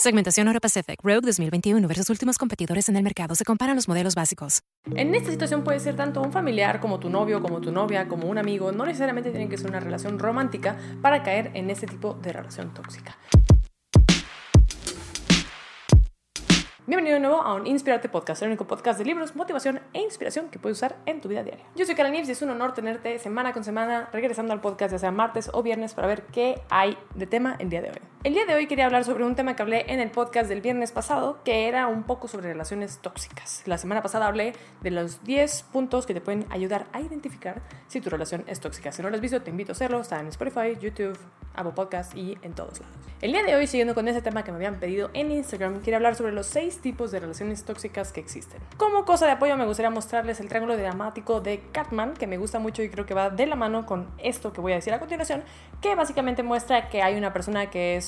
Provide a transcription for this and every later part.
Segmentación Euro Pacific Rogue 2021 versus últimos competidores en el mercado. Se comparan los modelos básicos. En esta situación puede ser tanto un familiar como tu novio, como tu novia, como un amigo. No necesariamente tienen que ser una relación romántica para caer en este tipo de relación tóxica. Bienvenido de nuevo a un Inspirarte Podcast, el único podcast de libros, motivación e inspiración que puedes usar en tu vida diaria. Yo soy Karen Nives y es un honor tenerte semana con semana regresando al podcast, ya sea martes o viernes, para ver qué hay de tema el día de hoy. El día de hoy quería hablar sobre un tema que hablé en el podcast del viernes pasado, que era un poco sobre relaciones tóxicas. La semana pasada hablé de los 10 puntos que te pueden ayudar a identificar si tu relación es tóxica. Si no lo has visto, te invito a hacerlo. Está en Spotify, YouTube, Apple Podcast y en todos lados. El día de hoy, siguiendo con ese tema que me habían pedido en Instagram, quiero hablar sobre los 6 tipos de relaciones tóxicas que existen. Como cosa de apoyo me gustaría mostrarles el triángulo dramático de Catman, que me gusta mucho y creo que va de la mano con esto que voy a decir a continuación, que básicamente muestra que hay una persona que es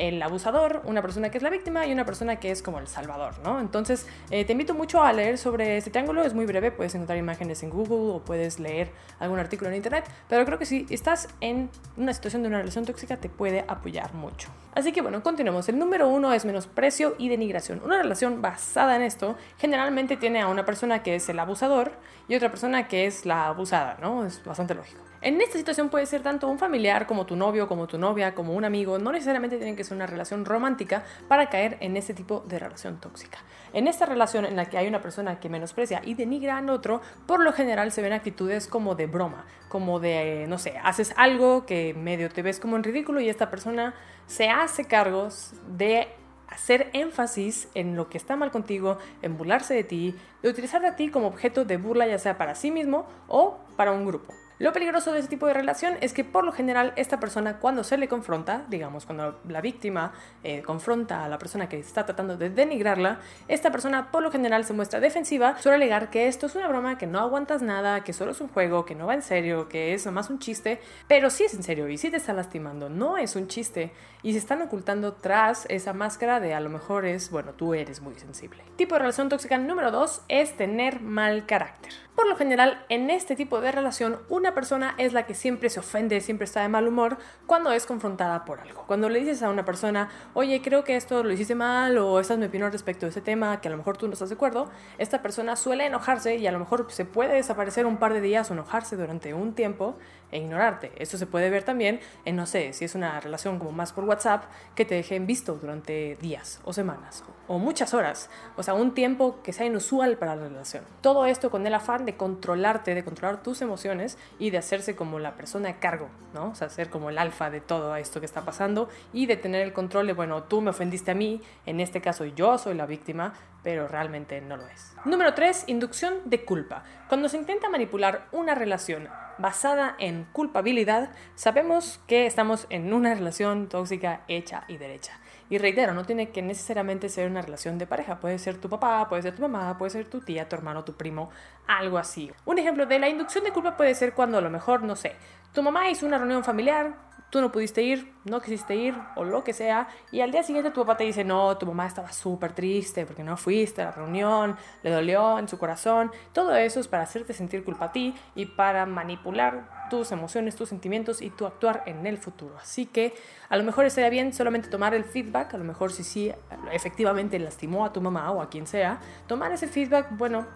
el abusador, una persona que es la víctima y una persona que es como el salvador, ¿no? Entonces, eh, te invito mucho a leer sobre este triángulo, es muy breve, puedes encontrar imágenes en Google o puedes leer algún artículo en internet, pero creo que si estás en una situación de una relación tóxica te puede apoyar mucho. Así que bueno, continuemos. El número uno es menosprecio y denigración. Una relación basada en esto generalmente tiene a una persona que es el abusador y otra persona que es la abusada, ¿no? Es bastante lógico. En esta situación puede ser tanto un familiar como tu novio, como tu novia, como un amigo. No necesariamente tienen que ser una relación romántica para caer en este tipo de relación tóxica. En esta relación en la que hay una persona que menosprecia y denigra al otro, por lo general se ven actitudes como de broma, como de, no sé, haces algo que medio te ves como en ridículo y esta persona se hace cargos de hacer énfasis en lo que está mal contigo, en burlarse de ti, de utilizar a ti como objeto de burla ya sea para sí mismo o para un grupo. Lo peligroso de este tipo de relación es que por lo general esta persona cuando se le confronta, digamos cuando la víctima eh, confronta a la persona que está tratando de denigrarla, esta persona por lo general se muestra defensiva, suele alegar que esto es una broma, que no aguantas nada, que solo es un juego, que no va en serio, que es nomás un chiste, pero sí es en serio y sí te está lastimando, no es un chiste y se están ocultando tras esa máscara de a lo mejor es, bueno, tú eres muy sensible. Tipo de relación tóxica número dos es tener mal carácter. Por lo general, en este tipo de relación, una persona es la que siempre se ofende, siempre está de mal humor cuando es confrontada por algo. Cuando le dices a una persona, oye, creo que esto lo hiciste mal o esta es mi opinión respecto a ese tema, que a lo mejor tú no estás de acuerdo, esta persona suele enojarse y a lo mejor se puede desaparecer un par de días o enojarse durante un tiempo e ignorarte. Esto se puede ver también en, no sé, si es una relación como más por WhatsApp, que te dejen visto durante días o semanas o muchas horas, o sea, un tiempo que sea inusual para la relación. Todo esto con el afán de controlarte, de controlar tus emociones y de hacerse como la persona a cargo, ¿no? O sea, ser como el alfa de todo esto que está pasando y de tener el control de, bueno, tú me ofendiste a mí, en este caso yo soy la víctima, pero realmente no lo es. Número 3, inducción de culpa. Cuando se intenta manipular una relación basada en culpabilidad, sabemos que estamos en una relación tóxica hecha y derecha. Y reitero, no tiene que necesariamente ser una relación de pareja. Puede ser tu papá, puede ser tu mamá, puede ser tu tía, tu hermano, tu primo, algo así. Un ejemplo de la inducción de culpa puede ser cuando a lo mejor, no sé, tu mamá hizo una reunión familiar, tú no pudiste ir, no quisiste ir o lo que sea, y al día siguiente tu papá te dice, no, tu mamá estaba súper triste porque no fuiste a la reunión, le dolió en su corazón. Todo eso es para hacerte sentir culpa a ti y para manipular tus emociones, tus sentimientos y tu actuar en el futuro. Así que a lo mejor estaría bien solamente tomar el feedback, a lo mejor si sí efectivamente lastimó a tu mamá o a quien sea, tomar ese feedback, bueno,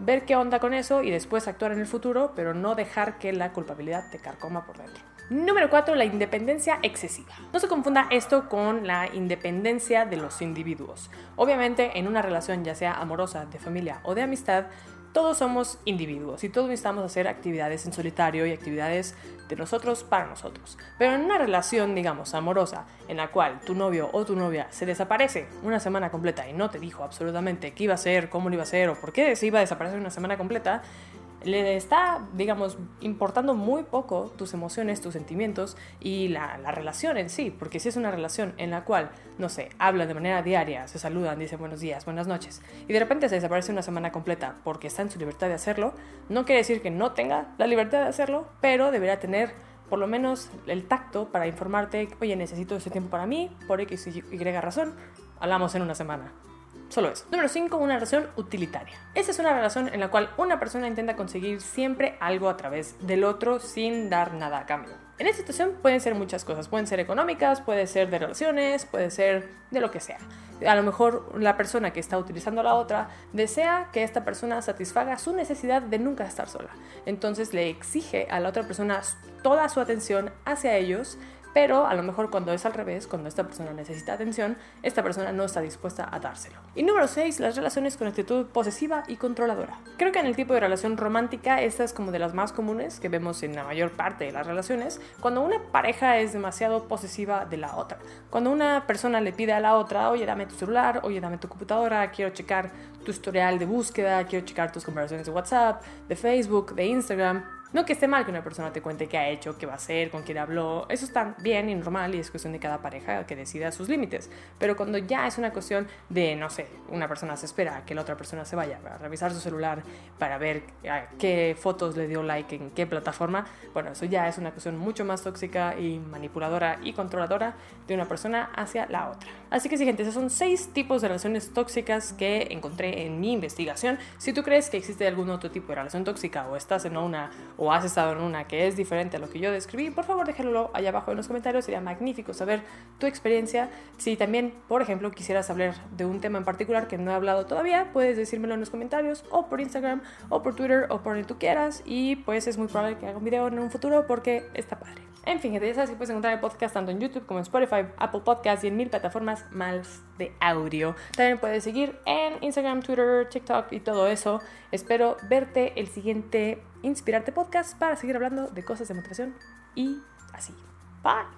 ver qué onda con eso y después actuar en el futuro, pero no dejar que la culpabilidad te carcoma por dentro. Número 4, la independencia excesiva. No se confunda esto con la independencia de los individuos. Obviamente, en una relación ya sea amorosa, de familia o de amistad, todos somos individuos y todos necesitamos hacer actividades en solitario y actividades de nosotros para nosotros. Pero en una relación, digamos, amorosa, en la cual tu novio o tu novia se desaparece una semana completa y no te dijo absolutamente qué iba a hacer, cómo lo iba a hacer o por qué se iba a desaparecer una semana completa, le está, digamos, importando muy poco tus emociones, tus sentimientos y la, la, relación en sí, porque si es una relación en la cual, no sé, hablan de manera diaria, se saludan, dicen buenos días, buenas noches, y de repente se desaparece una semana completa porque está en su libertad de hacerlo, no quiere decir que no tenga la libertad de hacerlo, pero debería tener por lo menos el tacto para informarte, oye, necesito ese tiempo para mí, por X y Y razón, hablamos en una semana. Solo eso. Número 5, una relación utilitaria. Esa es una relación en la cual una persona intenta conseguir siempre algo a través del otro sin dar nada a cambio. En esta situación pueden ser muchas cosas, pueden ser económicas, puede ser de relaciones, puede ser de lo que sea. A lo mejor la persona que está utilizando a la otra desea que esta persona satisfaga su necesidad de nunca estar sola. Entonces le exige a la otra persona toda su atención hacia ellos pero a lo mejor cuando es al revés, cuando esta persona necesita atención, esta persona no está dispuesta a dárselo. Y número 6, las relaciones con actitud posesiva y controladora. Creo que en el tipo de relación romántica esta es como de las más comunes que vemos en la mayor parte de las relaciones, cuando una pareja es demasiado posesiva de la otra. Cuando una persona le pide a la otra, oye, dame tu celular, oye, dame tu computadora, quiero checar tu historial de búsqueda, quiero checar tus conversaciones de WhatsApp, de Facebook, de Instagram, no que esté mal que una persona te cuente qué ha hecho, qué va a hacer, con quién habló. Eso está bien y normal y es cuestión de cada pareja que decida sus límites. Pero cuando ya es una cuestión de, no sé, una persona se espera a que la otra persona se vaya a revisar su celular para ver qué fotos le dio like en qué plataforma, bueno, eso ya es una cuestión mucho más tóxica y manipuladora y controladora de una persona hacia la otra. Así que sí, gente, esos son seis tipos de relaciones tóxicas que encontré en mi investigación. Si tú crees que existe algún otro tipo de relación tóxica o estás en una o has estado en una que es diferente a lo que yo describí, por favor déjalo allá abajo en los comentarios. Sería magnífico saber tu experiencia. Si también, por ejemplo, quisieras hablar de un tema en particular que no he hablado todavía, puedes decírmelo en los comentarios o por Instagram o por Twitter o por donde tú quieras. Y pues es muy probable que haga un video en un futuro porque está padre. En fin, ya sabes que puedes encontrar el podcast tanto en YouTube como en Spotify, Apple Podcasts y en mil plataformas más de audio. También puedes seguir en Instagram, Twitter, TikTok y todo eso. Espero verte el siguiente Inspirarte Podcast para seguir hablando de cosas de motivación y así. Bye.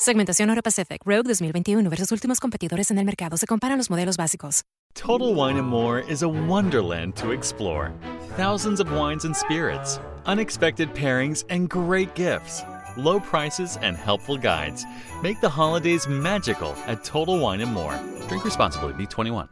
Segmentación Euro Pacific Rogue 2021 versus últimos competidores en el mercado. Se comparan los modelos básicos. Total Wine and More is a wonderland to explore. Thousands of wines and spirits, unexpected pairings, and great gifts. Low prices and helpful guides make the holidays magical at Total Wine and More. Drink responsibly, be 21.